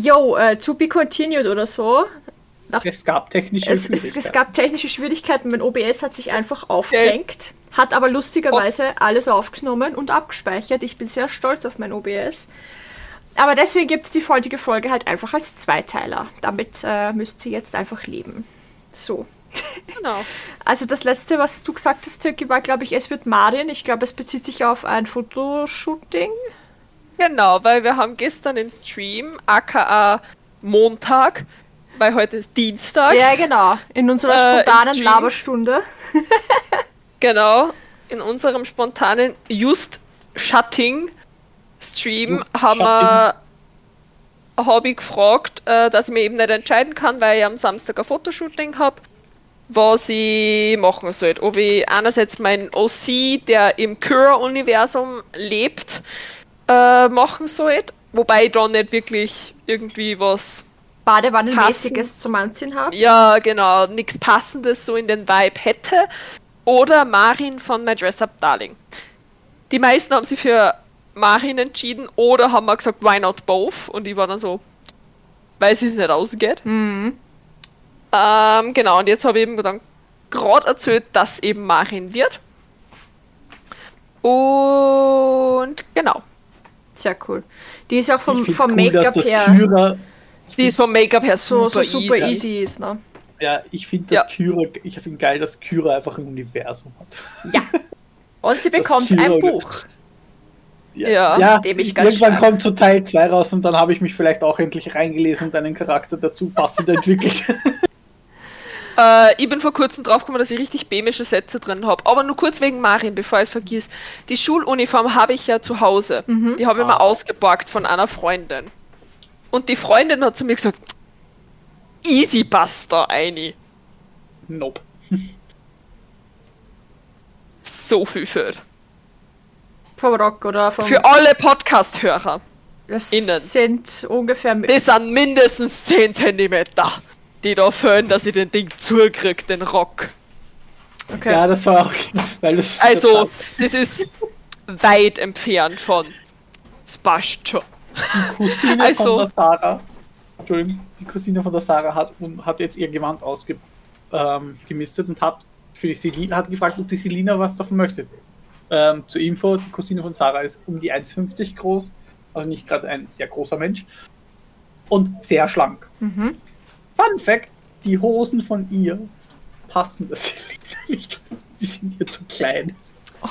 yo, uh, to be continued oder so. Nach, es gab technische es, Schwierigkeiten. Es, es, gab technische Schwierigkeiten. Mein OBS hat sich einfach aufgehängt, hat aber lustigerweise Off. alles aufgenommen und abgespeichert. Ich bin sehr stolz auf mein OBS. Aber deswegen gibt es die heutige Folge halt einfach als Zweiteiler. Damit äh, müsst ihr jetzt einfach leben. So. Genau. Also das letzte, was du gesagt hast, Türki, war, glaube ich, es wird Marien. Ich glaube, es bezieht sich auf ein Fotoshooting. Genau, weil wir haben gestern im Stream, aka Montag, weil heute ist Dienstag. Ja, genau. In unserer äh, spontanen äh, Laberstunde. genau. In unserem spontanen Just Shutting Stream Just haben wir habe ich gefragt, äh, dass ich mir eben nicht entscheiden kann, weil ich am Samstag ein Fotoshooting habe, was ich machen soll. Ob ich einerseits meinen OC, der im Cura-Universum lebt, äh, machen soll, wobei ich da nicht wirklich irgendwie was Badewannenmäßiges zum Anziehen habe. Ja, genau, nichts Passendes so in den Vibe hätte. Oder Marin von My Dress Up Darling. Die meisten haben sich für Marin entschieden oder haben wir gesagt, why not both? Und ich war dann so, weil es nicht ausgeht. Mhm. Ähm, genau, und jetzt habe ich eben dann gerade erzählt, dass eben Marin wird. Und genau. Sehr cool. Die ist auch vom, vom cool, Make-up her. Kyra, die ist vom Make-up her super, so, so super easy. easy ist, ne? Ja, ich finde das ja. Kyra, ich finde geil, dass Kyra einfach ein Universum hat. Ja. Und sie bekommt ein Buch. Ja, ja, ja dem ich ganz irgendwann stark. kommt so Teil 2 raus und dann habe ich mich vielleicht auch endlich reingelesen und einen Charakter dazu passend entwickelt. Äh, ich bin vor kurzem draufgekommen, dass ich richtig bämische Sätze drin habe. Aber nur kurz wegen Marin, bevor ich es vergiss. Die Schuluniform habe ich ja zu Hause. Mhm. Die habe ich ah. mal ausgeborgt von einer Freundin. Und die Freundin hat zu mir gesagt, easy Buster, Eini. Nope. so viel für. Vom Rock oder vom. Für alle Podcast-Hörer. Das innen. sind ungefähr. Das sind mindestens 10 cm die da fehlen, dass ich den Ding zukrieg, den Rock. Okay. Ja, das war auch. Weil das also, das ist weit entfernt von. Passt schon. Die Cousine also, von der Sarah. Entschuldigung, die Cousine von der Sarah hat, hat jetzt ihr Gewand ausgemistet ähm, und hat für die Selina, hat gefragt, ob die Selina was davon möchte. Ähm, zur Info, die Cousine von Sarah ist um die 1,50 groß, also nicht gerade ein sehr großer Mensch und sehr schlank. Mhm. Fun Fact: Die Hosen von ihr passen das nicht. Die sind ihr zu klein. Oh.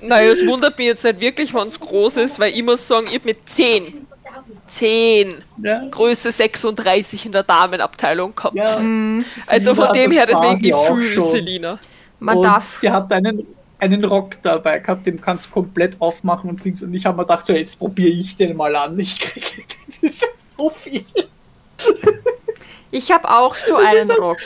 naja, es wundert mich jetzt nicht wirklich, wenn es groß ist, weil ich muss sagen, ich habe mit 10, 10, ja. Größe 36 in der Damenabteilung gehabt. Ja. Mhm. Also von dem her, deswegen ich fühle Selina. Man und darf. Sie hat einen, einen Rock dabei gehabt, den kannst du komplett aufmachen und singst. Und ich habe mir gedacht, so jetzt probiere ich den mal an. Ich kriege das so viel. Ich habe auch so einen halt, Rock.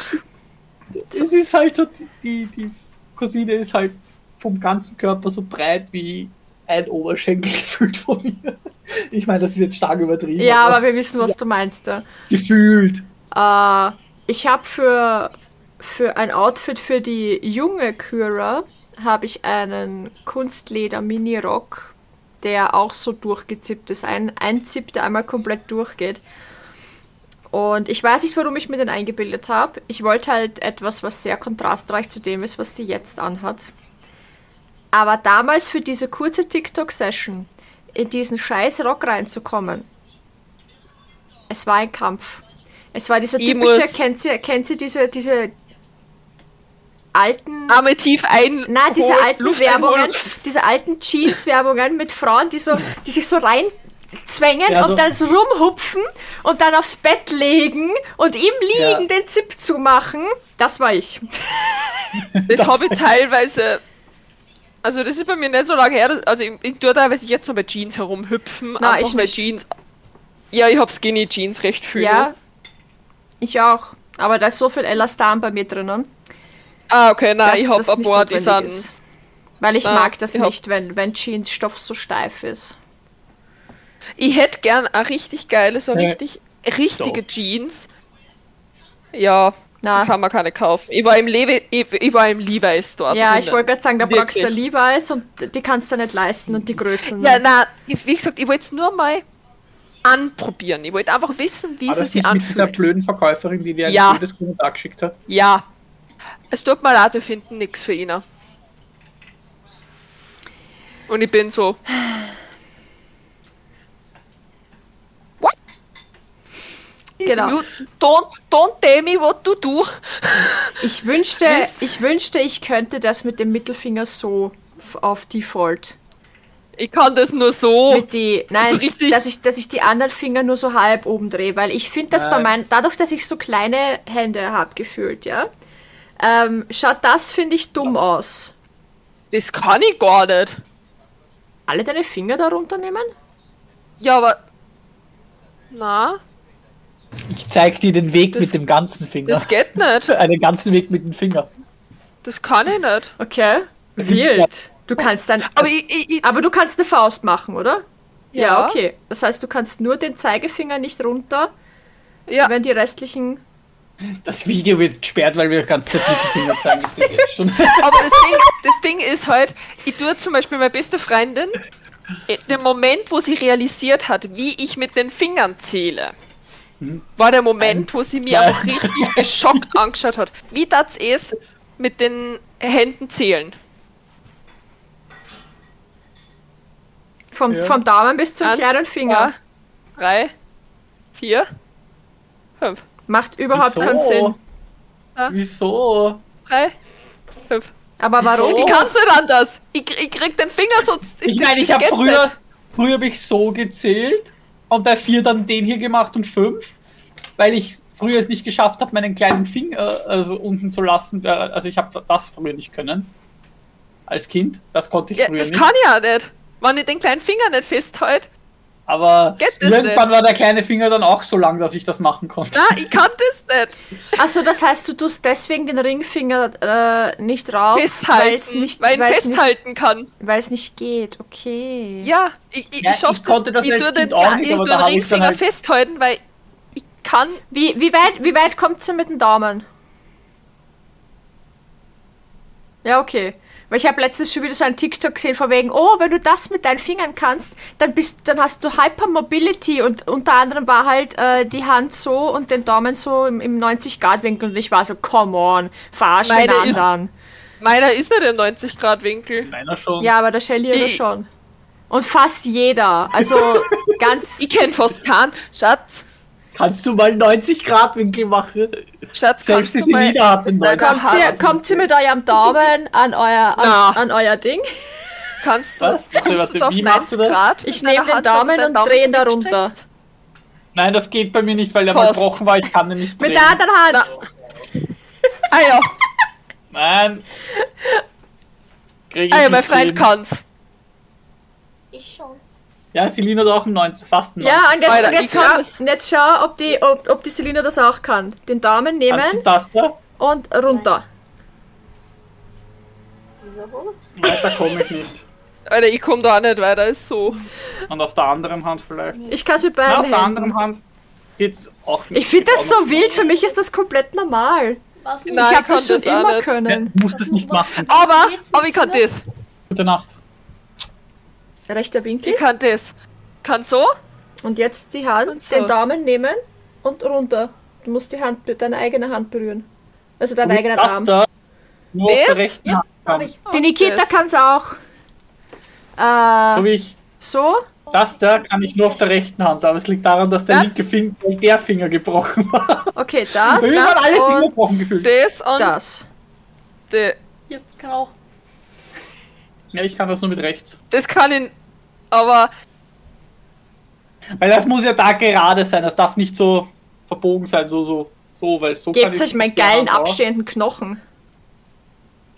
Es ist halt so, die, die Cousine ist halt vom ganzen Körper so breit wie ein Oberschenkel gefühlt von mir. Ich meine, das ist jetzt stark übertrieben. Ja, aber, aber wir wissen, was du meinst. Ja. Gefühlt. Äh, ich habe für, für ein Outfit für die junge Kyra habe ich einen Kunstleder-Mini-Rock der auch so durchgezippt ist. Ein, ein Zip, der einmal komplett durchgeht. Und ich weiß nicht, warum ich mir den eingebildet habe. Ich wollte halt etwas, was sehr kontrastreich zu dem ist, was sie jetzt anhat. Aber damals für diese kurze TikTok-Session in diesen scheiß Rock reinzukommen, es war ein Kampf. Es war dieser typische, kennt sie, kennt sie diese, diese, alten. Arme tief ein. Nein, diese alten Luft Werbungen, einholen. diese alten Jeans-Werbungen mit Frauen, die so, die sich so rein zwängen ja, so. und dann so rumhupfen und dann aufs Bett legen und im Liegen ja. den Zip zumachen. Das war ich. Das habe ich teilweise. Also das ist bei mir nicht so lange her. Also ich, ich tue teilweise jetzt noch bei Jeans herumhüpfen. Na, einfach ich bei Jeans. Ja, ich habe Skinny Jeans recht viel. Ja. Ich auch. Aber da ist so viel Elastan bei mir drinnen. Ah, okay, nein, ich hab ein paar, die sind. Weil ich ah, mag das ich nicht, wenn, wenn Jeansstoff so steif ist. Ich hätte gern ein richtig geiles, so richtig, richtige so. Jeans. Ja, Na. kann man keine kaufen. Ich war im, Levi, ich, ich war im Levi's dort. Ja, drinnen. ich wollte gerade sagen, da brauchst du Levi's und die kannst du nicht leisten und die Größen. Ja, na, wie gesagt, ich wollte es nur mal anprobieren. Ich wollte einfach wissen, wie War sie das sich nicht mit dieser anfühlt. blöden Verkäuferin, die dir ein Ja. blödes Kommentar geschickt hat? Ja. Es tut mir leid, wir finden nichts für ihn. Und ich bin so. What? Genau. You don't, don't tell me what to do. Ich wünschte, ich wünschte, ich könnte das mit dem Mittelfinger so auf Default. Ich kann das nur so. Mit die, nein, so richtig- dass ich, dass ich die anderen Finger nur so halb oben drehe, weil ich finde das bei Nein. meinen, dadurch, dass ich so kleine Hände habe gefühlt, ja, ähm, schaut das, finde ich, dumm aus. Das kann ich gar nicht. Alle deine Finger darunter nehmen? Ja, aber. Na, Ich zeig dir den Weg Das- mit dem ganzen Finger. das geht nicht. Einen ganzen Weg mit dem Finger. Das kann ich nicht. Okay. Wild. Du kannst dann, Aber ich, ich, ich aber du kannst eine Faust machen, oder? Ja. Ja. okay. Das heißt, du kannst nur den Zeigefinger nicht runter, ja, wenn die restlichen. Das Video wird gesperrt, weil wir ganz Zeit mit zeigen. Das ist aber das Ding, das Ding ist halt, ich tue zum Beispiel meine beste Freundin, in dem Moment, wo sie realisiert hat, wie ich mit den Fingern zähle, war der Moment, wo sie mir Nein. einfach richtig geschockt angeschaut hat. Wie das es mit den Händen zählen? Vom, Ja. vom Daumen bis zum Eins, kleinen Finger. zwei, drei, vier, fünf. Macht überhaupt Wieso? keinen Sinn. Wieso? Drei, fünf. Aber warum? Ich kann's nicht anders. Ich, ich krieg den Finger so. Ich das- meine, ich das habe früher, nicht. früher habe ich so gezählt und bei vier dann den hier gemacht und fünf, weil ich früher es nicht geschafft habe, meinen kleinen Finger also unten zu lassen. Also ich habe das früher nicht können. Als Kind. Das konnte ich Ja, früher das nicht. kann ich ja nicht. Wenn ich den kleinen Finger nicht festhalte. Aber das irgendwann war der kleine Finger dann auch so lang, dass ich das machen konnte. Na, ich kann das nicht. Achso, das heißt, du tust deswegen den Ringfinger äh, nicht rauf, weil Festhalten. es nicht, weil weil's nicht, festhalten kann. weil's nicht geht. Okay. Ja, ich, ich, Ja, ich schaff ich konnte das Ich tue den, auch nicht, ich tue den Ringfinger halt- festhalten, weil ich kann. Wie, wie weit, wie weit kommt sie mit dem Daumen? Ja, okay. Weil ich habe letztens schon wieder so einen TikTok gesehen, von wegen, oh, wenn du das mit deinen Fingern kannst, dann bist dann hast du Hypermobility und unter anderem war halt äh, die Hand so und den Daumen so im, im 90-Grad-Winkel und ich war so, come on, verarsch den Meine ist- anderen. Meiner ist nicht im 90-Grad-Winkel. Meiner schon. Ja, aber der Shelly oder schon. Und fast jeder. Also ganz. Ich kenn fast keinen. Schatz, Kannst du mal 90 Grad Winkel machen? Schatz, Selbst kannst du mal... 90 Kommt sie, kommt sie mit eurem Daumen an euer, an, an euer Ding? Kannst du, Was? Kommst warte, du auf wie machst 90 du das? Grad? Ich mit deiner nehm den Daumen und Daumen dreh so ihn da runter. Nein, das geht bei mir nicht, weil der Fast. mal gebrochen war. Ich kann den nicht Mit drehen. der anderen Hand. Ah ja, Nein. Krieg ich ah ja, mein Freund hin. kann's. Ja, Selina hat auch einen 90, fast einen 90. Ja, und jetzt, Alter, und jetzt, schau, das. jetzt schau, ob die, ob, ob die Selina das auch kann. Den Daumen nehmen das da? und runter. Wieso? Weiter komme ich nicht. Alter, ich komm da auch nicht weiter, ist so. Und auf der anderen Hand vielleicht. Ich kann es mit Na, auf beiden der Händen. anderen Hand geht's auch nicht. Ich finde das so wild. Für mich ist das komplett normal. Was? Nein, ich habe das schon das auch immer nicht. Ja, können. du musst es nicht machen. Aber, aber ich kann das. Gute Nacht. Rechter Winkel. Ich kann das. Kann so? Und jetzt die Hand, Und so. den Daumen nehmen und runter. Du musst die Hand, deine eigene Hand berühren. Also deinen eigenen das Arm. da nur auf der Das? rechten Ja, Hand. hab kann. ich. Die Nikita kann es auch. So Äh, wie ich. so? Das da kann ich nur auf der rechten Hand, aber es liegt daran, dass der Ja. linke Finger, der Finger gebrochen war. Okay, das. Mir waren alle Finger und gebrochen gefühlt. Das und das. de- Ja, ich kann auch. Ja, ich kann das nur mit rechts. das kann ich. Aber Weil das muss ja da gerade sein, das darf nicht so verbogen sein, so, so, so, weil so Gebt ich euch meinen der geilen auch- abstehenden Knochen.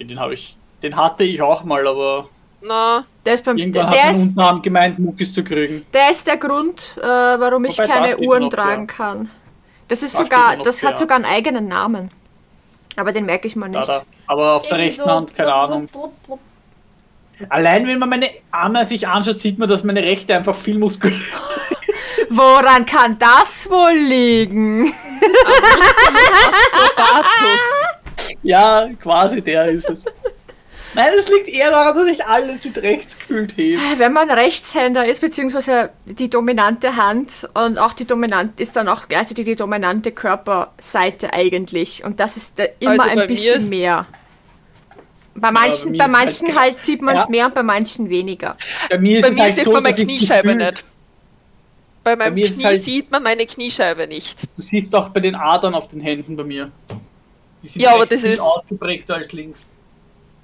Den habe ich. Den hatte ich auch mal, aber na, Der ist, beim, irgendwann der, hat ist, man Unterarm gemeint, Muckis zu kriegen. der ist der Grund, äh, warum ich Wobei, da keine Uhren noch, tragen ja. kann. Das ist Da sogar, das hat sogar einen eigenen Namen. Aber den merke ich mal Da, nicht. da. Aber auf der Irgendwie rechten Hand, keine Ahnung. blub, blub, blub. Allein wenn man meine Arme sich anschaut, sieht man, dass meine rechte einfach viel muskulöser Woran kann das wohl liegen? Ja, quasi der ist es. Nein, es liegt eher daran, dass ich alles mit rechts gefühlt hebe. Wenn man Rechtshänder ist, beziehungsweise die dominante Hand und auch die dominante ist dann auch gleichzeitig die dominante Körperseite eigentlich. Und das ist da immer Also ein bisschen mehr. Bei manchen, mir bei halt manchen ge- halt sieht man es Ja. mehr und bei manchen weniger. Bei mir ist Bei es mir halt sieht so, man meine dass ich Kniescheibe gefühlt- nicht. Bei meinem ist Knie halt- sieht man meine Kniescheibe nicht. Du siehst auch bei den Adern auf den Händen bei mir. Die sind Ja, aber das viel ist- ausgeprägter als links.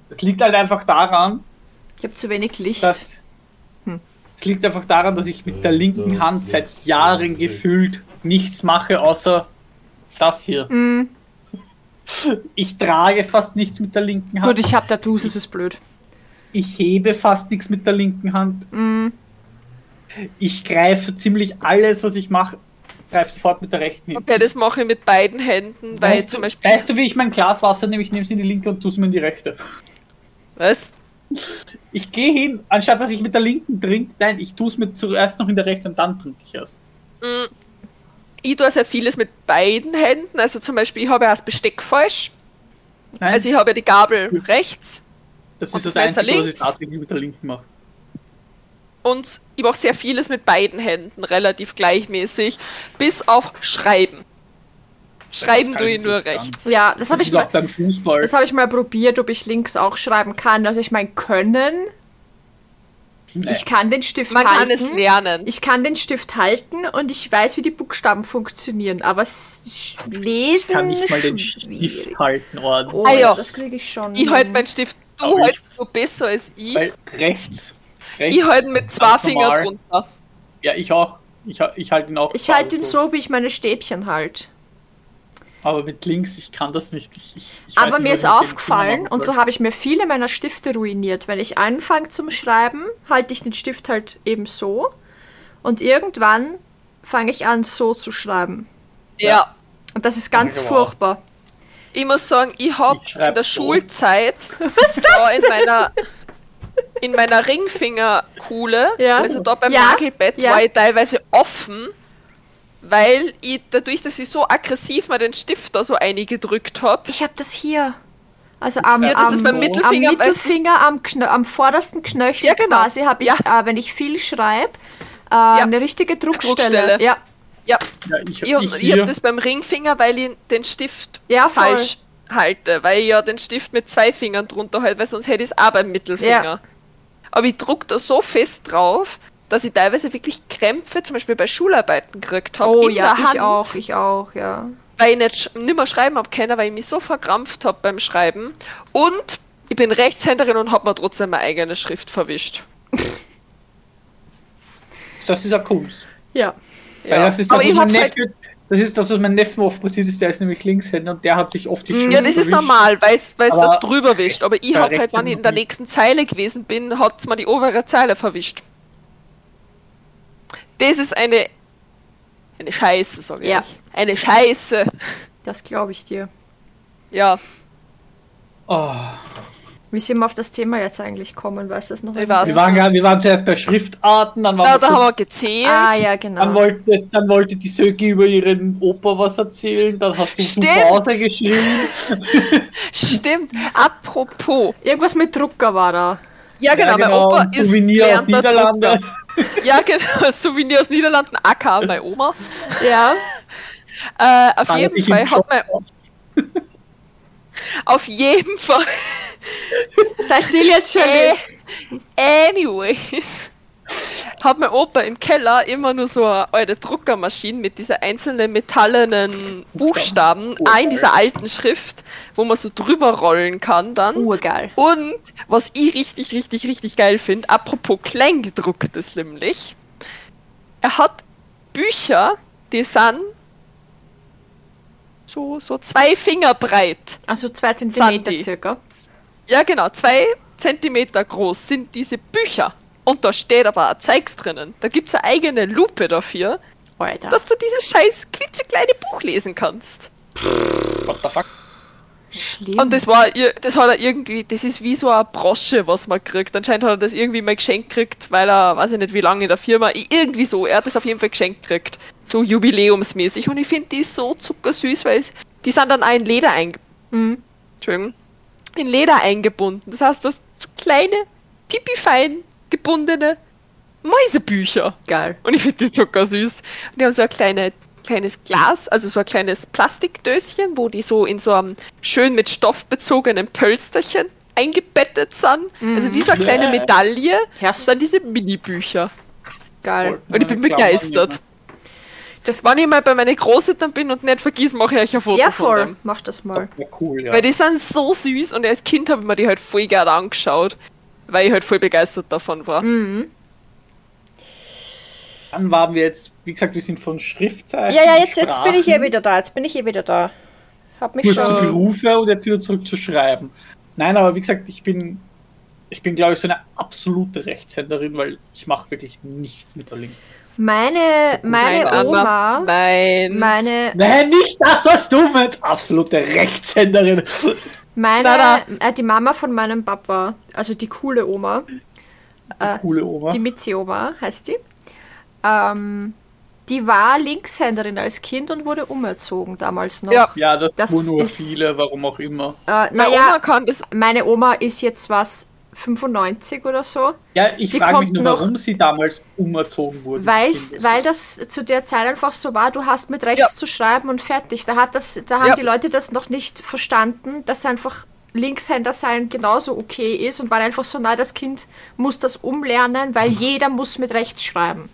Das liegt halt einfach daran, Ich habe zu wenig Licht. dass. Es liegt einfach daran, dass ich mit der linken Hand seit Jahren gefühlt nichts mache, außer das hier. Mm, Ich trage fast nichts mit der linken Hand. gut, ich habe Tattoos, das ist blöd. Ich hebe fast nichts mit der linken Hand. Mm, Ich greife so ziemlich alles, was ich mache, greife sofort mit der rechten hin. Okay, das mache ich mit beiden Händen, weil Weißt zum du, Beispiel. weißt du, wie ich mein Glas Wasser nehme? Ich nehme es in die linke und tue es mir in die rechte. Was? Ich gehe hin, anstatt dass ich mit der linken trinke, nein, ich tue es mir zuerst noch in der rechten und dann trinke ich erst. Mm, Ich tue sehr vieles mit beiden Händen. Also zum Beispiel, ich habe ja das Besteck falsch. Nein, Also ich habe ja die Gabel rechts das und ist das, das Messer Einzige, was ich links. tatsächlich mit der linken mache. und ich mache sehr vieles mit beiden Händen, relativ gleichmäßig, bis auf Schreiben. Schreiben tue ich nur sagen. rechts. ja, das habe ich mal. Das habe ich mal probiert, ob ich links auch schreiben kann. Also ich meine, können. Nee. Ich kann den Stift Man halten. kann es lernen. Ich kann den Stift halten und ich weiß, wie die Buchstaben funktionieren, aber lesen kann nicht mal den schwierig. Stift halten ordentlich. Oh, Ah, ja. das kriege ich schon. Ich halte meinen Stift, du Aber ich- hältst so besser als ich. Weil rechts. rechts Ich halte mit zwei Fingern drunter. Ja, ich auch. Ich, ich halte ihn auch. ich halte ihn so, wie ich meine Stäbchen halt. Aber mit links, ich kann das nicht. Ich, ich, ich Aber nicht, mir ist ich aufgefallen, und so habe ich mir viele meiner Stifte ruiniert. Wenn ich anfange zum Schreiben, halte ich den Stift halt eben so. Und irgendwann fange ich an, so zu schreiben. Ja. Und das ist ganz Ja, wow. furchtbar. Ich muss sagen, ich habe Ich in der so. Schulzeit da in meiner in meiner Ringfingerkuhle, Ja. also da beim Ja, Nagelbett, ja. war ich teilweise offen, weil ich dadurch, dass ich so aggressiv mal den Stift da so eingedrückt habe. Ich habe das hier. Also am, Ja, das am, ist beim so. Mittelfinger. am Mittelfinger, am, Knö am vordersten Knöchel Ja, genau. quasi habe ich, Ja. äh, wenn ich viel schreibe, äh, eine richtige Druckstelle. Druckstelle. Ja, Ja, Ja, ich, ich, ich, hab- ich habe das beim Ringfinger, weil ich den Stift falsch halte, weil ich ja den Stift mit zwei Fingern drunter halte, weil sonst hätte ich es auch beim Mittelfinger. Ja. Aber ich druck da so fest drauf, dass ich teilweise wirklich Krämpfe, zum Beispiel bei Schularbeiten gekriegt habe. oh in ja, der Hand, ich auch, ich auch, ja. Weil ich nicht, nicht mehr schreiben habe können, weil ich mich so verkrampft habe beim Schreiben. Und ich bin Rechtshänderin und habe mir trotzdem meine eigene Schrift verwischt. das ist ja Kunst. Ja. Weil das ist das, ich halt Neffe, das ist das, was mein Neffen oft passiert ist. Der ist nämlich Linkshänder und der hat sich oft die Schrift Ja, das ist normal, weil es das drüber wischt. Aber ich habe halt, wenn ich in der nächsten Zeile gewesen bin, hat es mir die obere Zeile verwischt. Das ist eine. Eine Scheiße, sage Ja. ich. Eine Scheiße. Das glaube ich dir. Ja, Oh. Wie sind wir auf das Thema jetzt eigentlich kommen? Weißt du das noch? Wir, waren, ja- wir waren zuerst bei Schriftarten, dann, waren da, wir da haben wir gezählt. Ah, ja, genau. dann, wollte, dann wollte die Söki über ihren Opa was erzählen, dann hast du Stimmt. zu Hause geschrieben. Stimmt. Apropos. Irgendwas mit Drucker war da. Ja, genau, mein genau, Opa ein ist Souvenir aus gelernter Niederlanden. Drucker. Ja, genau. Souvenir aus Niederlanden, aka meine Oma. Ja. Äh, auf Fand jeden Fall hat mein, auf. auf jeden Fall Sei still jetzt schon. Äh, anyways. Hat mein Opa im Keller immer nur so eine alte Druckermaschine mit dieser einzelnen metallenen Buchstaben, auch in dieser alten Schrift, wo man so drüber rollen kann dann. Urgeil. Und was ich richtig, richtig, richtig geil finde, apropos Kleingedrucktes nämlich, er hat Bücher, die sind so, so zwei Finger breit. Also zwei Zentimeter circa. Ja, genau, zwei Zentimeter groß sind diese Bücher. Und da steht aber ein Zeugs drinnen. Da gibt es eine eigene Lupe dafür, Alter. dass du dieses scheiß klitzekleine Buch lesen kannst. What the fuck? Schlimm. Und das war, das hat er irgendwie, das ist wie so eine Brosche, was man kriegt. Anscheinend hat er das irgendwie mal geschenkt gekriegt, weil er, weiß ich nicht wie lange in der Firma, irgendwie so, er hat das auf jeden Fall geschenkt gekriegt. So jubiläumsmäßig. Und ich finde die so zuckersüß, weil es, die sind dann auch in Leder einge... Mhm. Entschuldigung. in Leder eingebunden. Das heißt, du hast so kleine, pipifein gebundene Mäusebücher. Geil. Und ich finde die zucker süß. Und die haben so ein kleine, kleines Glas, also so ein kleines Plastikdöschen, wo die so in so einem schön mit Stoff bezogenen Pölsterchen eingebettet sind. Also wie so eine kleine Bäh. Medaille. Herrst- Dann diese Mini-Bücher. Geil. Und ich bin begeistert. Das, wenn ich mal bei meinen Großeltern bin und nicht vergiss, mache ich euch ein Foto Ja, von voll. dem. Mach das mal. Ja, cool, ja. Weil die sind so süß und als Kind habe ich mir die halt voll gerne angeschaut, weil ich halt voll begeistert davon war. Mhm. Dann waren wir jetzt, wie gesagt, wir sind von Schriftzeichen. Ja, ja, jetzt, jetzt bin ich eh wieder da. Jetzt bin ich eh wieder da. Hab mich Kurz zu schon. Berufe und jetzt wieder zurück zu schreiben. Nein, aber wie gesagt, ich bin, ich bin, glaube ich, so eine absolute Rechtshänderin, weil ich mache wirklich nichts mit der Linken. Meine, meine Nein, Anna, Oma, Nein. meine, Nein, nicht das, was du meinst. Absolute Rechtshänderin. Meine, Nein, äh, die Mama von meinem Papa, also die coole Oma, Äh, Coole Oma. die Mitzi-Oma heißt die, ähm, die war Linkshänderin als Kind und wurde umerzogen damals noch. Ja. Ja, das, Das tun nur ist- viele, warum auch immer. Äh, naja, meine Oma ist jetzt was 95 oder so. Ja, ich frage mich nur, noch- warum sie damals umerzogen wurde. Weil's, Ich weil das zu der Zeit einfach so war, du hast mit rechts Ja. zu schreiben und fertig. Da, hat das, da haben Ja. die Leute das noch nicht verstanden, dass einfach Linkshänder sein genauso okay ist und waren einfach so, na, das Kind muss das umlernen, weil jeder muss mit rechts schreiben.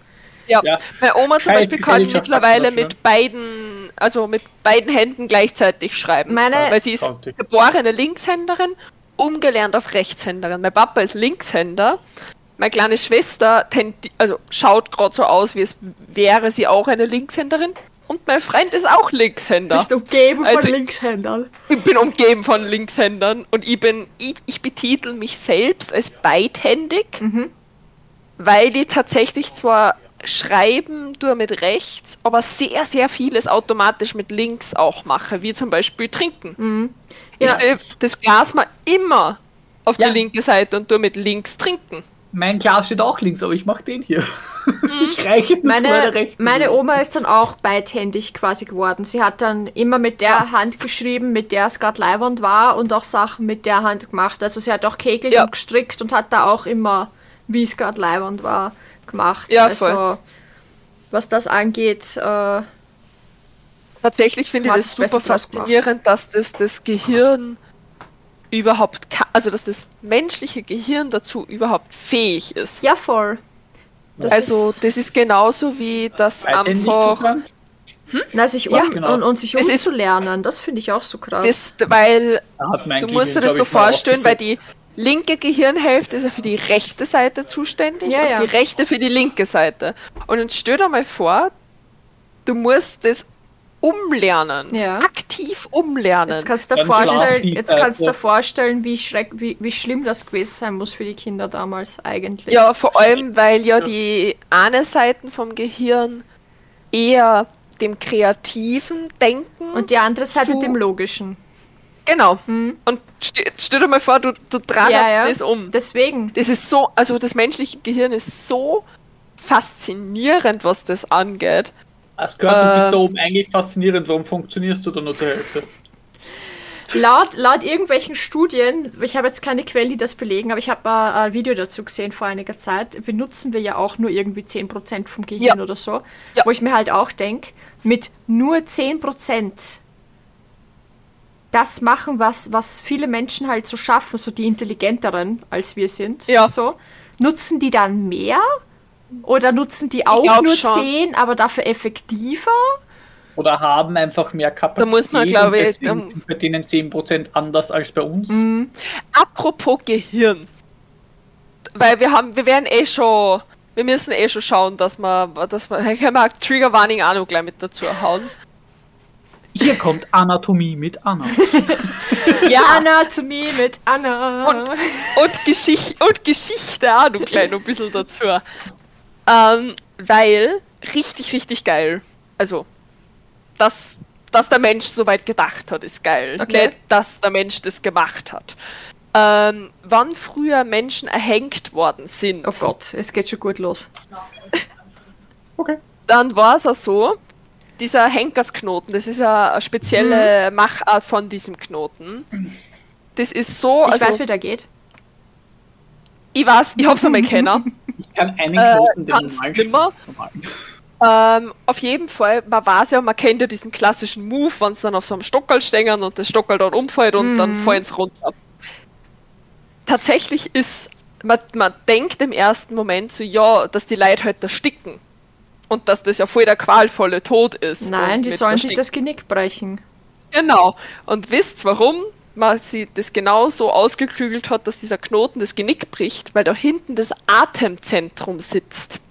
Ja. Ja. Meine Oma zum Beispiel kann mittlerweile mit beiden, also mit beiden Händen gleichzeitig schreiben. Meine- weil sie ist geborene Linkshänderin, umgelernt auf Rechtshänderin. Mein Papa ist Linkshänder. Meine kleine Schwester also schaut gerade so aus, wie es wäre sie auch eine Linkshänderin. Und mein Freund ist auch Linkshänder. umgeben Also- Linkshändern. Ich bin umgeben von Linkshändern und ich bin, ich, ich betitel mich selbst als beidhändig, weil ich tatsächlich zwar schreiben tue mit rechts, aber sehr, sehr vieles automatisch mit links auch mache, wie zum Beispiel trinken. Ich Ja. stelle das Glas mal immer auf Ja. die linke Seite und tue mit links trinken. Mein Glas steht auch links, aber ich mache den hier. Ich reiche es nur zu meiner Meine, rechten. meine Oma ist dann auch beidhändig quasi geworden. Sie hat dann immer mit der Hand geschrieben, mit der es gerade Leihwand war und auch Sachen mit der Hand gemacht. Also sie hat auch Ja. und gestrickt und hat da auch immer, wie es gerade Leihwand war, gemacht. Ja, also, voll. was das angeht, äh, Tatsächlich finde ich das super faszinierend, dass das, das Gehirn überhaupt, also dass das menschliche Gehirn dazu überhaupt fähig ist. ja voll. Das also ist, das ist genauso wie das einfach, sein? na, sich ja, um, genau. und, und sich Es ist- umzulernen, das finde ich auch so krass. das, weil Da du musst dir das so vorstellen, weil die linke Gehirnhälfte ist ja für die rechte Seite zuständig Ja, und ja. die rechte für die linke Seite. Und jetzt stell dir mal vor, du musst das umlernen, Ja. aktiv umlernen. Jetzt kannst du dir vorstellen, jetzt kannst dir vorstellen, wie, schreck, wie, wie schlimm das gewesen sein muss für die Kinder damals eigentlich. Ja, vor allem, weil ja die eine Seiten vom Gehirn eher dem kreativen Denken Und die andere Seite dem Logischen. Genau. Und stell, stell dir mal vor, du, du drahst Ja, ja. das um. Deswegen. Das ist so, also das menschliche Gehirn ist so faszinierend, was das angeht. Hast gehört, du Äh, bist da oben eigentlich faszinierend. Warum funktionierst du da nur zur Hälfte? Laut, laut irgendwelchen Studien, ich habe jetzt keine Quellen, die das belegen, aber ich habe äh, ein Video dazu gesehen vor einiger Zeit, benutzen wir ja auch nur irgendwie 10% vom Gehirn Ja. oder so. Ja. Wo ich mir halt auch denke, mit nur 10% das machen, was, was viele Menschen halt so schaffen, so die intelligenteren als wir sind, Ja. so, nutzen die dann mehr? Oder nutzen die auch nur schon. 10, aber dafür effektiver? Oder haben einfach mehr Kapazität. muss man, glaube ich, sind bei denen 10% anders als bei uns. Mhm. Apropos Gehirn. Weil wir haben, wir werden eh schon, wir müssen eh schon schauen, dass wir, dass wir, können wir Trigger Warning auch noch gleich mit dazu hauen. Hier kommt Anatomie mit Anna. Ja, Anatomie mit Anna. Und, und, Geschicht, und Geschichte auch noch noch ein bisschen dazu. Ähm, weil, richtig, richtig geil. Also, dass, dass der Mensch so weit gedacht hat, ist geil. Okay. Nicht, dass der Mensch das gemacht hat. Ähm, wann früher Menschen erhängt worden sind, Oh Gott, es geht schon gut los. Okay. dann war es auch so, dieser Henkersknoten, das ist ja eine spezielle Machart von diesem Knoten. Das ist so. Ich also, weiß, wie der geht. ich weiß, ich hab's einmal kennen. Ich kann einen Äh, Knoten, den kannst normalen nimmer. normalen. Ähm, auf jeden Fall, man weiß ja, man kennt ja diesen klassischen Move, wenn sie dann auf so einem Stockerl stehen und der Stockerl dann umfällt und dann fallen sie runter. Tatsächlich ist, man, man denkt im ersten Moment so, ja, dass die Leute halt ersticken. Und dass das ja voll der qualvolle Tod ist. Nein, die sollen sich das Genick brechen. Genau. Und wisst warum man sie das genau so ausgeklügelt hat, dass dieser Knoten das Genick bricht? Weil da hinten das Atemzentrum sitzt.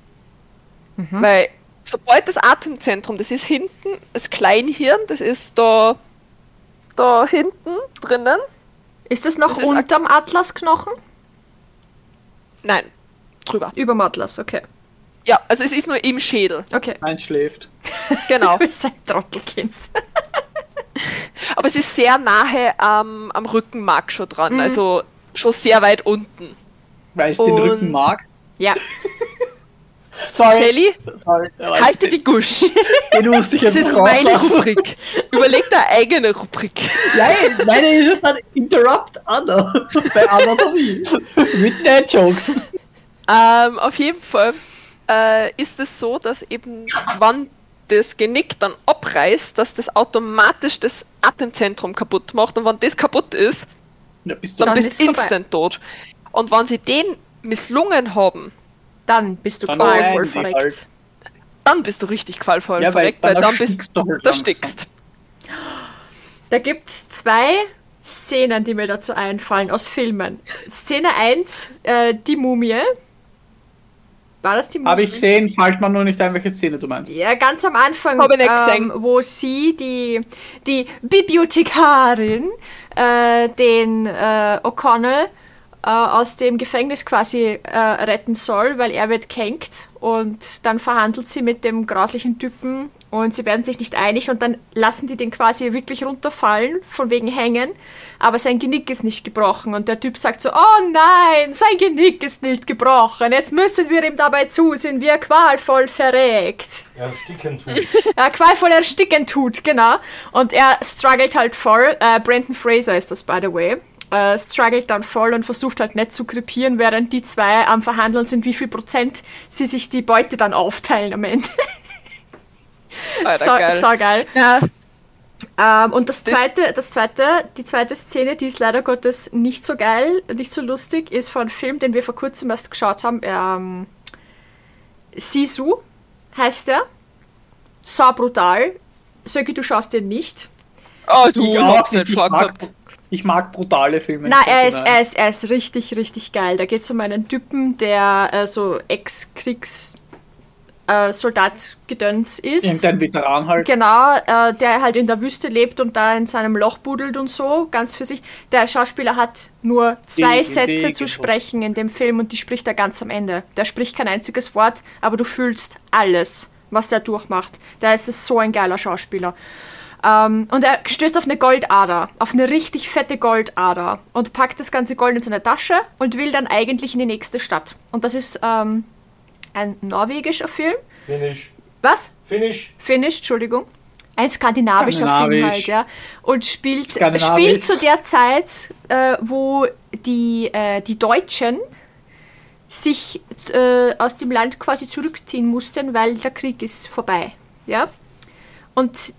Weil sobald das Atemzentrum, das ist hinten, das Kleinhirn, das ist da, da hinten drinnen. Ist das noch Das unterm Atlasknochen? Nein, drüber. Überm Atlas, okay. Ja, also es ist nur im Schädel. Okay. Eins schläft. Genau. Du bist ein Trottelkind. Aber es ist sehr nahe am, am Rückenmark schon dran. Also schon sehr weit unten. Weil es den Und- Rücken mag. Ja. Sorry. Shelly, Sorry. halte die Gusch. Den musste ich Das ist meine. Rubrik. Überleg dir eine eigene Rubrik. Nein, meine ist es dann Interrupt Anna. Bei Anatomie. Mit Dad-Jokes. Ähm, auf jeden Fall äh, ist es so, dass eben, wann das Genick dann abreißt, dass das automatisch das Atemzentrum kaputt macht. Und wenn das kaputt ist, Ja, bist du dann Dann bist ist du vorbei. instant tot. Und wenn sie den misslungen haben, Dann bist du qualvoll verreckt. halt. dann bist du richtig qualvoll Ja, weil verreckt, weil dann dann bist du halt da stickst. Da gibt es zwei Szenen, die mir dazu einfallen aus Filmen. Szene 1, äh, die Mumie. War das die? Habe ich gesehen, fällt man nur nicht ein, welche Szene du meinst. Ja, ganz am Anfang, Hab ich nicht ähm, wo sie, die, die Bibliothekarin, äh, den äh, O'Connell äh, aus dem Gefängnis quasi äh, retten soll, weil er wird kränkt und dann verhandelt sie mit dem grauslichen Typen und sie werden sich nicht einig und dann lassen die den quasi wirklich runterfallen, von wegen hängen, aber sein Genick ist nicht gebrochen und der Typ sagt so, oh nein, sein Genick ist nicht gebrochen, jetzt müssen wir ihm dabei zusehen, wie er qualvoll verreckt. Ersticken tut. Ja, qualvoll ersticken tut, genau. Und er struggelt halt voll. Äh, Brandon Fraser ist das, by the way. Äh, struggelt dann voll und versucht halt nicht zu krepieren, während die zwei am Verhandeln sind, wie viel Prozent sie sich die Beute dann aufteilen am Ende. Alter, so, geil. so geil. Ja, Ähm, und das zweite, das zweite, die zweite Szene, die ist leider Gottes nicht so geil, nicht so lustig, ist von einem Film, den wir vor kurzem erst geschaut haben. Ähm, Sisu heißt er. So brutal. Söki, du schaust den nicht. oh, du Ich auch. Ich mag, ich mag brutale Filme. Na, er ist, Nein. er, ist, er ist richtig, richtig geil. Da geht es um einen Typen, der äh, so Ex-Kriegs- äh, Soldat-Gedöns ist. Irgendein Veteran halt. Genau, äh, der halt in der Wüste lebt und da in seinem Loch buddelt und so, ganz für sich. Der Schauspieler hat nur zwei Die- die Sätze Idee zu sprechen in dem Film und die spricht er ganz am Ende. Der spricht kein einziges Wort, aber du fühlst alles, was der durchmacht. Da ist es so ein geiler Schauspieler. Ähm, und er stößt auf eine Goldader, auf eine richtig fette Goldader und packt das ganze Gold in seine Tasche und will dann eigentlich in die nächste Stadt. Und das ist ähm, ein norwegischer Film. Finish. Was? Finish. Finnisch, Entschuldigung. Ein skandinavischer Film Skandinavisch. halt, ja. Und spielt, spielt zu der Zeit, äh, wo die, äh, die Deutschen sich äh, aus dem Land quasi zurückziehen mussten, weil der Krieg ist vorbei. Ja? Und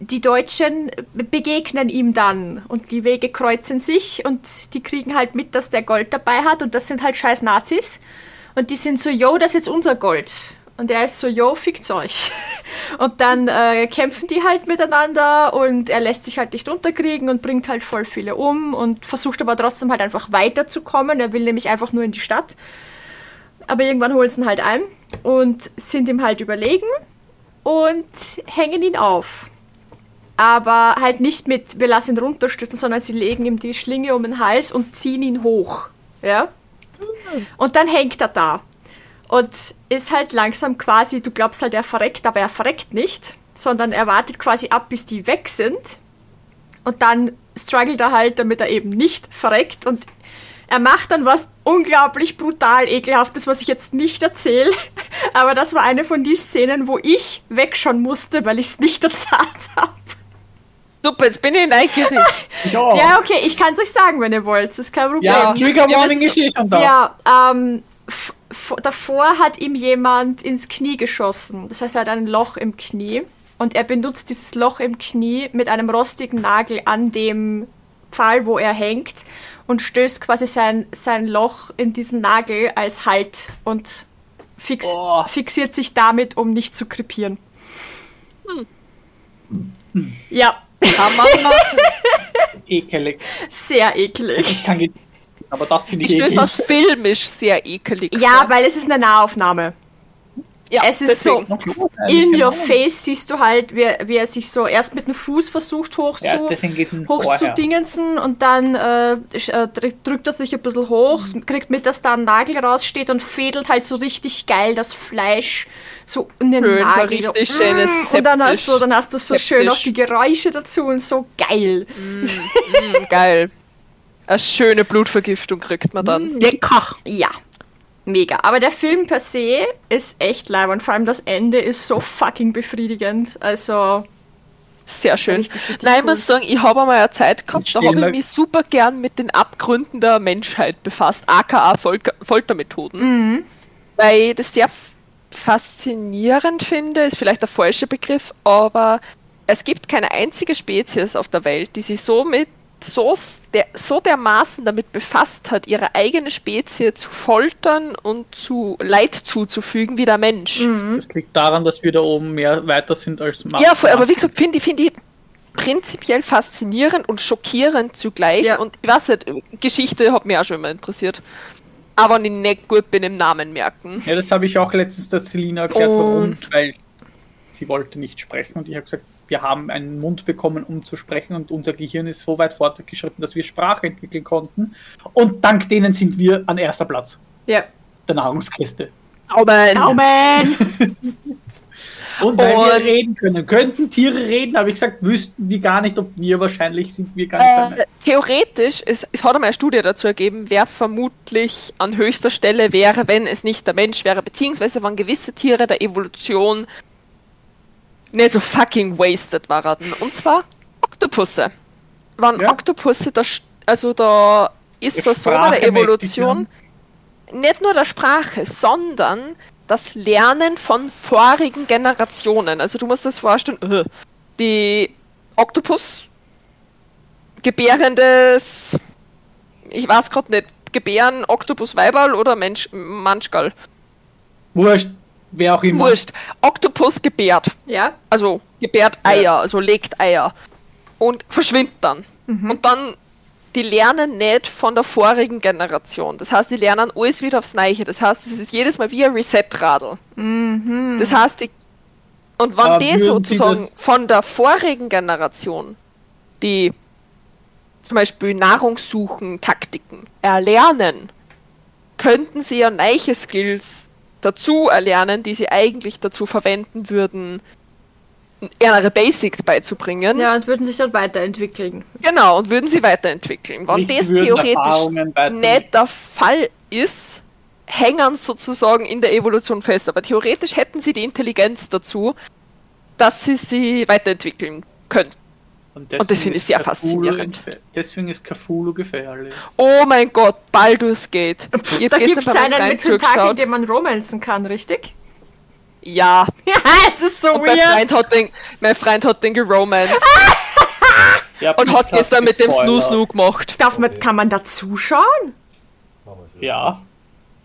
die Deutschen begegnen ihm dann und die Wege kreuzen sich und die kriegen halt mit, dass der Gold dabei hat und das sind halt scheiß Nazis. Und die sind so, yo, das ist jetzt unser Gold. Und er ist so, yo, fickt's euch. Und dann äh, kämpfen die halt miteinander und er lässt sich halt nicht unterkriegen und bringt halt voll viele um und versucht aber trotzdem halt einfach weiterzukommen. Er will nämlich einfach nur in die Stadt. Aber irgendwann holen sie ihn halt ein und sind ihm halt überlegen und hängen ihn auf. Aber halt nicht mit, wir lassen ihn runterstürzen, sondern sie legen ihm die Schlinge um den Hals und ziehen ihn hoch. Ja? Und dann hängt er da. Und ist halt langsam quasi, du glaubst halt, er verreckt, aber er verreckt nicht, sondern er wartet quasi ab, bis die weg sind. Und dann struggelt er halt, damit er eben nicht verreckt. Und er macht dann was unglaublich brutal ekelhaftes, was ich jetzt nicht erzähle. Aber das war eine von den Szenen, wo ich wegschauen musste, weil ich es nicht erzahlt habe. Super, jetzt bin ich neugierig. Ich auch. Ja, okay, ich kann es euch sagen, wenn ihr wollt. Das ist kein Problem. Ja, Trigger Warning ist eh schon da. Ja, ähm, davor hat ihm jemand ins Knie geschossen. Das heißt, er hat ein Loch im Knie. Und er benutzt dieses Loch im Knie mit einem rostigen Nagel an dem Pfahl, wo er hängt. Und stößt quasi sein, sein Loch in diesen Nagel als Halt. Und fix, Oh. fixiert sich damit, um nicht zu krepieren. Ja, Kann man machen. Ekelig. sehr eklig. Ich kann aber das finde Ich ich stöße eklig. was filmisch sehr ekelig. Ja, vor. weil es ist eine Nahaufnahme. Ja, es ist so, in your genau. face siehst du halt, wie, wie er sich so erst mit dem Fuß versucht hoch Ja, zu, hoch zu dingensen und dann äh, äh, drück- drückt er sich ein bisschen hoch, kriegt mit, dass da ein Nagel raussteht und fädelt halt so richtig geil das Fleisch so in den Schön, so Nagel. richtig Mm, schönes Und dann hast septisch. du, dann hast du so schön auch Septisch. die Geräusche dazu und so geil. Mm, geil. Eine schöne Blutvergiftung kriegt man dann. Lecker. Ja. Mega. Aber der Film per se ist echt leib und vor allem das Ende ist so fucking befriedigend. Also, Sehr schön. Richtig, richtig Nein, ich cool. muss sagen, ich habe einmal eine Zeit gehabt, da habe ich mich super gern mit den Abgründen der Menschheit befasst, aka Folter Foltermethoden. Mhm. Weil ich das sehr faszinierend finde, ist vielleicht der falsche Begriff, aber es gibt keine einzige Spezies auf der Welt, die sich so mit so, der, so dermaßen damit befasst hat, ihre eigene Spezie zu foltern und zu Leid zuzufügen wie der Mensch. Das liegt daran, dass wir da oben mehr weiter sind als Mars. Ja, aber wie gesagt, finde ich, finde ich prinzipiell faszinierend und schockierend zugleich. Ja. Und ich weiß nicht, Geschichte hat mich auch schon immer interessiert. Aber wenn ich nicht gut bin im Namen merken. Ja, das habe ich auch letztens der Selina erklärt, warum. Und- Weil sie wollte nicht sprechen und ich habe gesagt, wir haben einen Mund bekommen, um zu sprechen und unser Gehirn ist so weit fortgeschritten, dass wir Sprache entwickeln konnten. Und dank denen sind wir an erster Platz ja. der Nahrungskiste. Daumen! Und weil wir Und- reden können. Könnten Tiere reden, habe ich gesagt, wüssten wir gar nicht, ob wir wahrscheinlich sind wir gar nicht. Äh, theoretisch, es, es hat einmal eine Studie dazu ergeben, wer vermutlich an höchster Stelle wäre, wenn es nicht der Mensch wäre, beziehungsweise wann gewisse Tiere der Evolution nicht so fucking wasted waren. Und zwar Oktopusse. Wann Ja. Oktopusse, da, st- also da ist Der es so bei der Evolution, nicht nur der Sprache, sondern das Lernen von vorigen Generationen. Also du musst das vorstellen, äh, die Oktopus gebärendes, ich weiß gerade nicht, gebären Oktopus Weiberl oder Mensch, Manschgal. Wurscht, wer auch immer. Wurscht. Oktopus gebärt. Ja. Also gebärt Eier, also legt Eier. Und verschwindet dann. Und dann, die lernen nicht von der vorigen Generation. Das heißt, die lernen alles wieder aufs Neiche. Das heißt, es ist jedes Mal wie ein Reset-Radl. Das heißt, die, und wenn Aber die würden Sie sozusagen von der vorigen Generation die zum Beispiel Nahrungssuchen, Taktiken erlernen, könnten sie ja neue Skills dazu erlernen, die sie eigentlich dazu verwenden würden, ihre Basics beizubringen. Ja, und würden sich dann weiterentwickeln. Genau, und würden sie weiterentwickeln. Wenn das theoretisch nicht der Fall ist, hängen sozusagen in der Evolution fest. Aber theoretisch hätten sie die Intelligenz dazu, dass sie sie weiterentwickeln können. Und, das deswegen finde ich ist sehr Cthulhu faszinierend. Deswegen ist Cthulhu gefährlich. Oh mein Gott, Baldur's Gate. Ich Da gibt es einen mit zugeschaut. den man romanzen kann, richtig? Ja, Ja, es ist so und mein weird. Freund, hat den, mein Freund hat den geromanced Ja, und hat gestern mit dem Snoo Snoo gemacht. Darf man, kann man da zuschauen? Ja.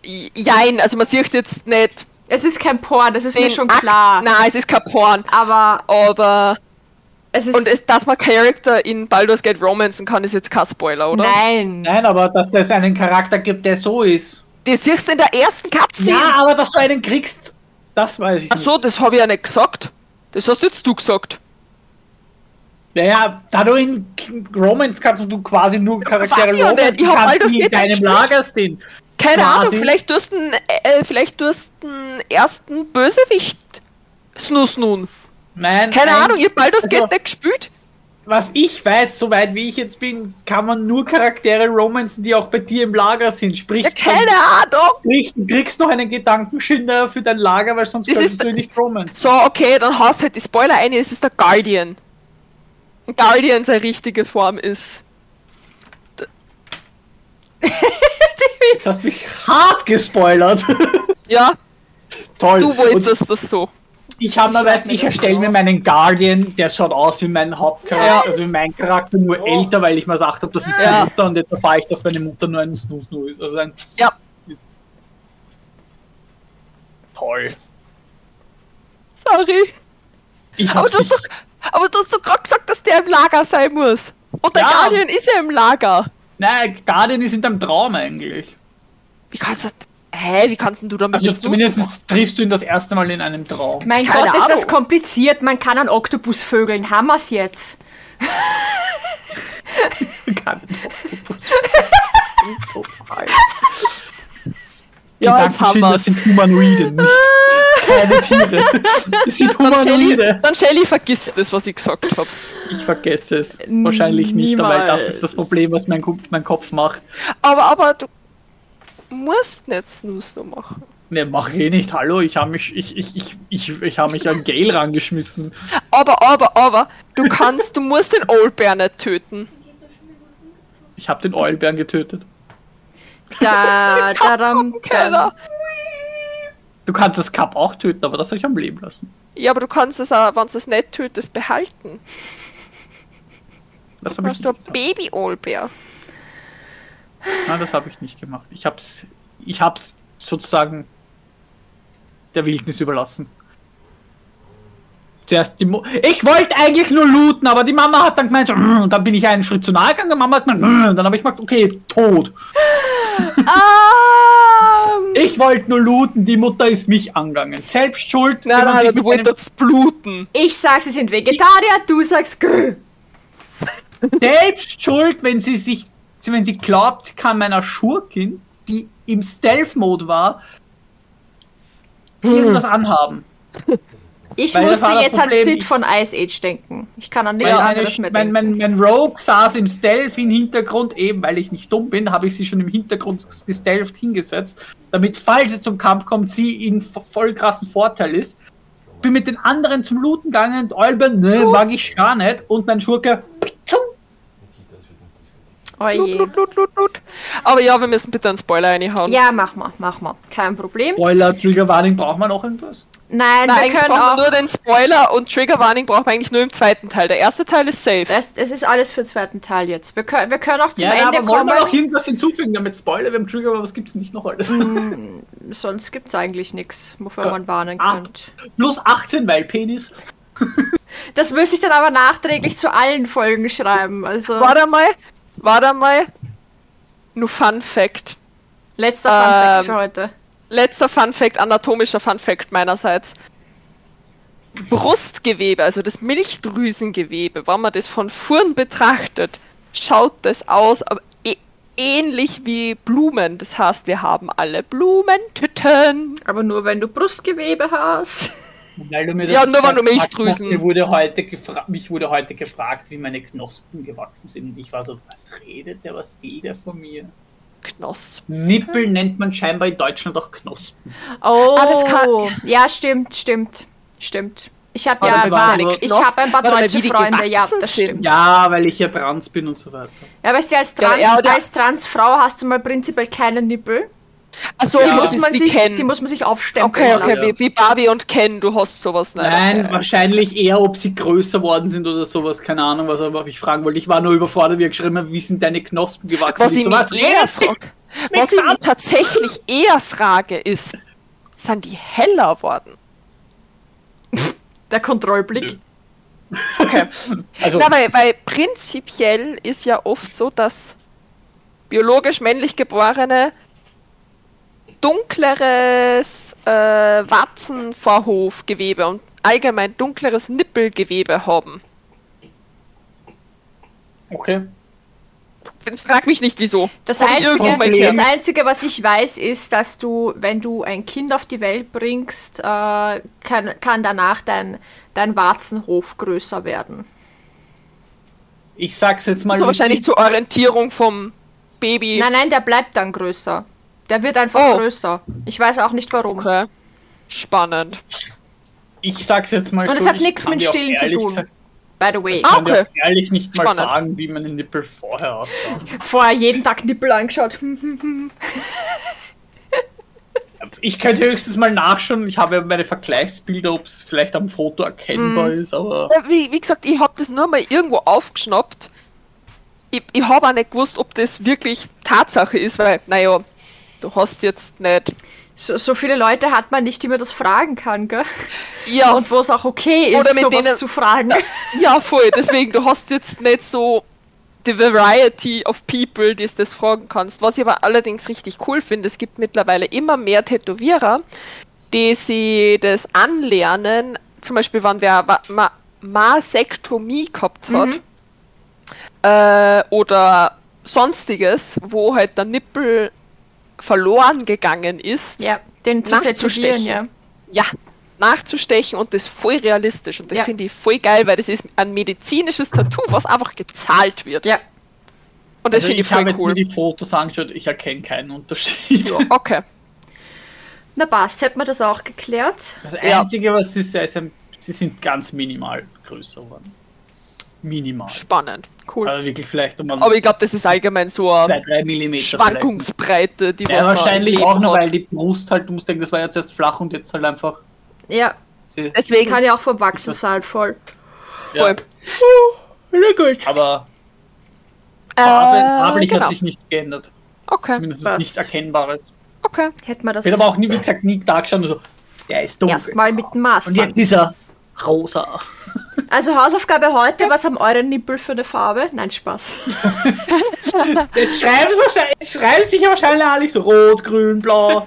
Jein, also man sieht jetzt nicht Es ist kein Porn, das ist mir schon Akt. klar. Nein, es ist kein Porn. Aber Aber ist. Und es, dass man Charakter in Baldur's Gate romancen kann, ist jetzt kein Spoiler, oder? Nein. Nein, aber dass es einen Charakter gibt, der so ist. Die siehst du in der ersten Cutscene. Ja, aber dass du einen kriegst, das weiß ich Ach so, das habe ich ja nicht gesagt. Das hast jetzt du gesagt. nicht. Naja, da du in Romance kannst du quasi nur Charaktere ja nicht. Ich hab kannst, Baldur's die in deinem gespielt. Lager sind. Keine Quasi. Ahnung, vielleicht tust du äh, vielleicht tust du einen ersten Bösewicht Snus nun. Nein, Keine nein, Ahnung, ihr habt Baldur's also- Gate nicht gespielt. Was ich weiß, soweit wie ich jetzt bin, kann man nur Charaktere romanzen, die auch bei dir im Lager sind. Sprich, Ja, keine Ahnung. sprich du kriegst noch einen Gedankenschinder für dein Lager, weil sonst Das ist- du nicht romanzen. So, okay, dann hast halt die Spoiler ein, es ist der Guardian. Guardian seine richtige Form ist. Jetzt hast du mich hart gespoilert. Ja, Toll. du Und wolltest das so. Ich habe mir, weißt, ich erstelle mir meinen Guardian, der schaut aus wie mein Hauptcharakter, Ja. also wie mein Charakter, nur älter, weil ich mir gesagt habe, das ist Ja. die Mutter und jetzt erfahre ich, dass meine Mutter nur ein Snoo-Snoo ist. Also ein Ja. Toll. Sorry. Aber du hast doch, aber du hast doch gerade gesagt, dass der im Lager sein muss. Und der Ja. Guardian ist ja im Lager. Nein, Guardian ist in deinem Traum eigentlich. Wie kannst du. Hä, wie kannst denn du damit Also zumindest triffst du ihn das erste Mal in einem Traum. Mein Keine Gott, ist das Ahnung. kompliziert. Man kann einen Oktopus vögeln. Haben wir's jetzt? Kann das klingt so falsch. Ja, jetzt haben Gedankenschäden, das sind Humanoide, nicht keine Tiere. Das sind Dann Shelly, Humanoide. dann Shelly vergisst das, was ich gesagt habe. Ich vergesse es. Wahrscheinlich nicht, aber das ist das Problem, was mein, mein Kopf macht. Aber, aber du musst nicht Snooze nur machen. Ne, mach ich eh nicht. Hallo, ich habe mich, ich, ich, ich, ich, ich habe mich an Gale rangeschmissen. Aber, aber, aber, du kannst, du musst den Old Bear nicht töten. Ich habe den Eulbären getötet. Da, daram, Keiner. Du kannst das Cup auch töten, aber das soll ich am Leben lassen. Ja, aber du kannst es auch, wenn du es nicht tötest, behalten. Das ich hast du ein nicht Nein, das habe ich nicht gemacht. Ich hab's, ich hab's sozusagen der Wildnis überlassen. Zuerst die Mo Ich wollte eigentlich nur looten, aber die Mama hat dann gemeint, so, "Mm", und dann bin ich einen Schritt zu nahe gegangen, die Mama hat gemeint, "Mm", und dann habe ich gesagt, okay, tot. Ah! Ich wollte nur looten, die Mutter ist mich angegangen. Selbst schuld, Nein, wenn man nein, sich du mit einem, wolltest bluten. Ich sag, sie sind Vegetarier, du sagst selbst schuld, wenn sie sich, wenn sie glaubt, kann meiner Schurkin, die im Stealth-Mode war, irgendwas anhaben. Ich Weil musste jetzt an Problem, Sid ich- von Ice Age denken. Ich kann an nichts anderes mehr meine, mein, denken. mein, mein Rogue saß im Stealth im Hintergrund, eben weil ich nicht dumm bin, habe ich sie schon im Hintergrund gestealthed hingesetzt, damit, falls es zum Kampf kommt, sie in vo- voll krassen Vorteil ist. Bin mit den anderen zum Looten gegangen und Eulben, ne, mag ich gar nicht. Und mein Schurke, pitzum. Oh Lut, je. lut, lut, lut, lut. Aber ja, wir müssen bitte einen Spoiler reinhauen. Ja, mach mal, mach mal. Kein Problem. Spoiler, Trigger Warning, braucht man noch irgendwas? Nein, Nein, wir können brauchen auch. nur den Spoiler und Trigger Warning brauchen wir eigentlich nur im zweiten Teil. Der erste Teil ist safe. Es, es ist alles für den zweiten Teil jetzt. Wir können, wir können auch zum ja, Ende aber wollen wir kommen. noch irgendwas hinzufügen, damit Spoiler, wir haben Trigger, aber was gibt's nicht noch alles? Sonst gibt's eigentlich nichts, wofür Äh, man warnen könnte. Plus 18, weil Penis. Das müsste ich dann aber nachträglich zu allen Folgen schreiben. Also Warte mal, warte mal. Nur Fun Fact. letzter Funfact ähm, für heute. Letzter Fun Fact, anatomischer Fun Fact meinerseits. Brustgewebe, also das Milchdrüsengewebe, wenn man das von vorn betrachtet, schaut das aus, eh- ähnlich wie Blumen. Das heißt, wir haben alle Blumentüten. Aber nur wenn du Brustgewebe hast. Weil du mir Ja, nur wenn du Milchdrüsen- Mir wurde heute mich wurde heute gefragt, wie meine Knospen gewachsen sind. Und ich war so, was redet der, was will der von mir? Knospen. Nippel nennt man scheinbar in Deutschland auch Knospen. Oh, Ah, das kann- ja, stimmt, stimmt, stimmt. Ich habe ja, ich habe ein paar deutsche Freunde, ja, das sind. stimmt. Ja, weil ich ja trans bin und so weiter. Ja, weißt du, als, Trans, ja, als Transfrau hast du mal prinzipiell keine Nippel. Achso, Ja. Die, muss man sich, Ken. die muss man sich aufstempeln Okay, okay, lassen. wie, wie Barbie und Ken, du hast sowas. Nein, Nein, okay. wahrscheinlich eher, ob sie größer worden sind oder sowas. Keine Ahnung, was aber ich fragen wollte. Ich war nur überfordert, wie geschrieben hat, wie sind deine Knospen gewachsen? Was Ich so, was eher was ich mich tatsächlich eher frage, ist, sind die heller worden? Der Kontrollblick. Okay. Also, Na, weil, weil prinzipiell ist ja oft so, dass biologisch männlich geborene dunkleres äh, Warzenvorhofgewebe und allgemein dunkleres Nippelgewebe haben. okay. Frag mich nicht wieso. Das Einzige, das Einzige, was ich weiß, ist, dass du, wenn du ein Kind auf die Welt bringst, äh, kann, kann danach dein, dein Warzenhof größer werden. Ich sag's jetzt mal. Also wie wahrscheinlich zur Orientierung vom Baby. Nein, nein, der bleibt dann größer. Der wird einfach Oh. größer. Ich weiß auch nicht warum. Okay. Spannend. Ich sag's jetzt mal Und es so, hat ich nichts kann mit Stillen zu tun. gesagt- By the way. Ich kann okay. dir ehrlich nicht mal Spannend. sagen, wie meine Nippel vorher aussahen. Vorher jeden Tag Nippel angeschaut. Ich könnte höchstens mal nachschauen. Ich habe ja meine Vergleichsbilder, ob es vielleicht am Foto erkennbar Mhm. ist, aber Ja, Wie, wie gesagt, ich habe das nur mal irgendwo aufgeschnappt. Ich, ich habe auch nicht gewusst, ob das wirklich Tatsache ist, weil, naja, du hast jetzt nicht. So, so viele Leute hat man nicht, die man das fragen kann, gell? Ja, Und wo es auch okay ist, Oder mit sowas denen- zu fragen. ja, voll. Deswegen, du hast jetzt nicht so the variety of people, die du das fragen kannst. Was ich aber allerdings richtig cool finde, es gibt mittlerweile immer mehr Tätowierer, die sie das anlernen. Zum Beispiel, wenn wer Ma Ma Masektomie gehabt hat äh, oder sonstiges, wo halt der Nippel verloren gegangen ist, Ja, den zu Nachzustechen. ja. ja, nachzustechen und das voll realistisch. Und das Ja. finde ich voll geil, weil das ist ein medizinisches Tattoo, was einfach gezahlt wird. Ja, Und das also finde ich ich habe voll jetzt cool. mir die Fotos angeschaut, ich erkenne keinen Unterschied. Okay. na passt, hätten wir das auch geklärt. Das Ja. Einzige, was ist, ist ein, sie sind ganz minimal größer geworden. Minimal. Spannend. Cool. Also wirklich vielleicht um Aber ich glaube, das ist allgemein so eine 2-3 Millimeter. Schwankungsbreite, die Ja, wahrscheinlich auch noch, weil die Brust halt, du musst denken, das war jetzt erst flach und jetzt halt einfach. Ja, Deswegen, kann ja auch vom Wachsen sein, voll. voll. Na gut. Aber Farbe, farblich genau. hat sich nichts geändert. Okay, Zumindest ist nichts Erkennbares. okay. Hätten wir das Ich habe aber auch nie, wie gesagt, nie da geschaut und so, der ist dunkel. erstmal mit dem Und Maßband. jetzt ist er rosa. Also Hausaufgabe heute, was haben eure Nippel für eine Farbe? Nein, Spaß. Jetzt schreiben sie, schreiben sich wahrscheinlich alle so rot, grün, blau,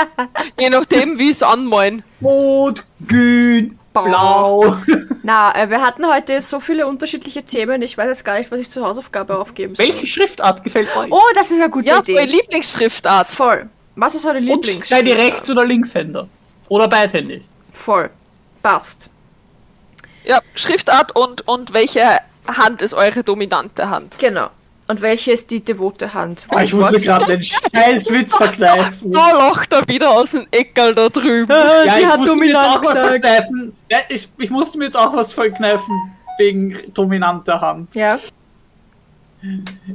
Je nachdem, wie es anmalen. rot, grün, blau. Na, äh, wir hatten heute so viele unterschiedliche Themen, ich weiß jetzt gar nicht, was ich zur Hausaufgabe aufgeben soll. Welche Schriftart gefällt euch? Oh, das ist eine gute Ja, Idee. meine Lieblingsschriftart. Voll. Was ist eure Und Lieblings? seid ihr Rechts- oder Linkshänder? Oder beidhändig? Voll. Passt. Ja, Schriftart und, und welche Hand ist eure dominante Hand? Genau. Und welche ist die devote Hand? Ah, ich muss mir gerade den scheiß Witz verkneifen. Da lacht er wieder aus dem Eckerl da drüben. Äh, Ja, sie ich hat musste mir jetzt auch dominant was gesagt. verkneifen. Ja, ich, ich musste mir jetzt auch was verkneifen wegen dominanter Hand. Ja.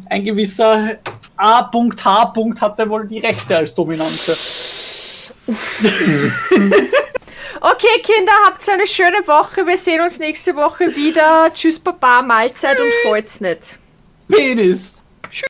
Ein gewisser A.H. hatte wohl die Rechte als Dominante. Okay, Kinder, habt eine schöne Woche. Wir sehen uns nächste Woche wieder. Tschüss, Papa, Mahlzeit und falls nicht. Penis!